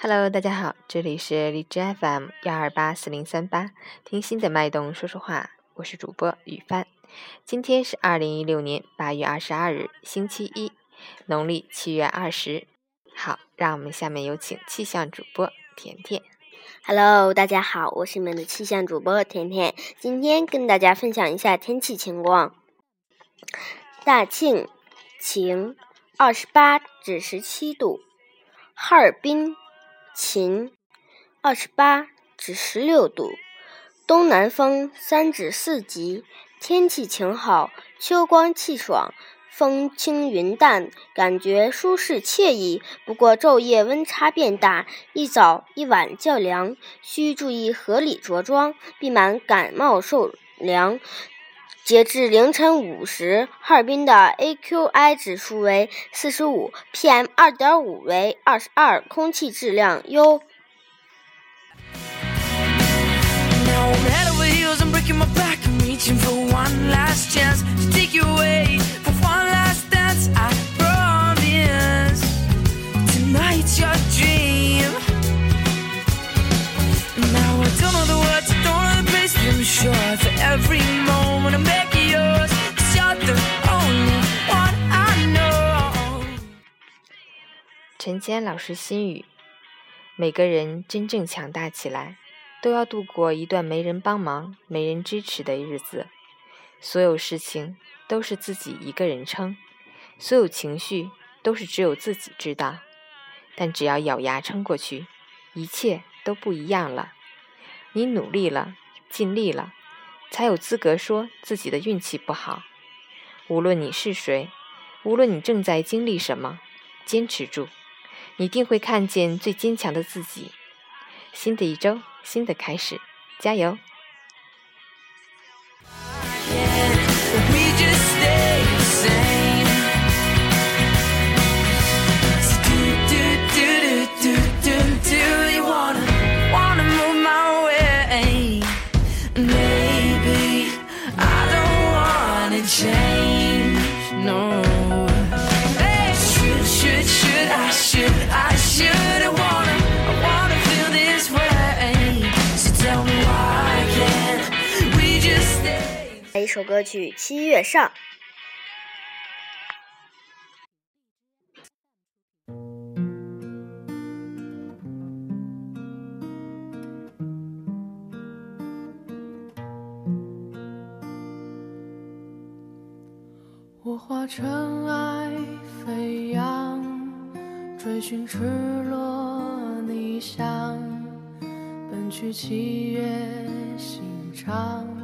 Hello，大家好，这里是荔枝 FM 幺二八四零三八，听心的脉动说说话，我是主播雨帆。今天是二零一六年八月二十二日，星期一，农历七月二十。好，让我们下面有请气象主播甜甜。Hello，大家好，我是你们的气象主播甜甜。今天跟大家分享一下天气情况。大庆晴，二十八至十七度；哈尔滨晴，二十八至十六度。东南风三至四级，天气晴好，秋光气爽。风轻云淡，感觉舒适惬意。不过昼夜温差变大，一早一晚较凉，需注意合理着装，避免感冒受凉。截至凌晨五时，哈尔滨的 AQI 指数为四十五，PM 二点五为二十二，空气质量优。陈坚老师心语：每个人真正强大起来，都要度过一段没人帮忙、没人支持的日子。所有事情都是自己一个人撑，所有情绪都是只有自己知道。但只要咬牙撑过去，一切都不一样了。你努力了，尽力了，才有资格说自己的运气不好。无论你是谁，无论你正在经历什么，坚持住。你定会看见最坚强的自己。新的一周，新的开始，加油！一首歌曲《七月上》。我化尘埃飞扬，追寻赤裸逆翔，奔去七月心肠。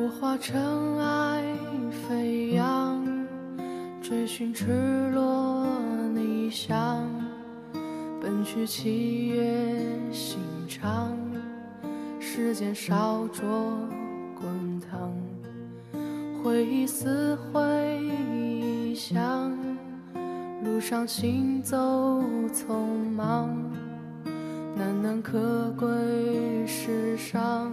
我化尘埃飞扬，追寻赤裸逆翔。奔去七月心肠，时间烧灼滚烫，回忆似回忆想，路上行走匆忙，难能可贵世上，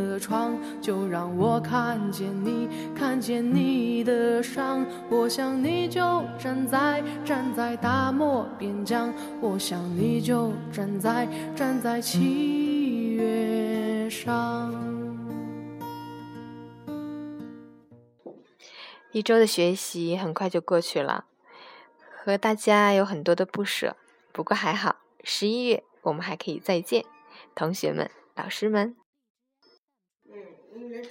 窗，就让我看见你，看见你的伤。我想你就站在站在大漠边疆。我想你就站在站在七月上。一周的学习很快就过去了，和大家有很多的不舍，不过还好，十一月我们还可以再见，同学们、老师们。let's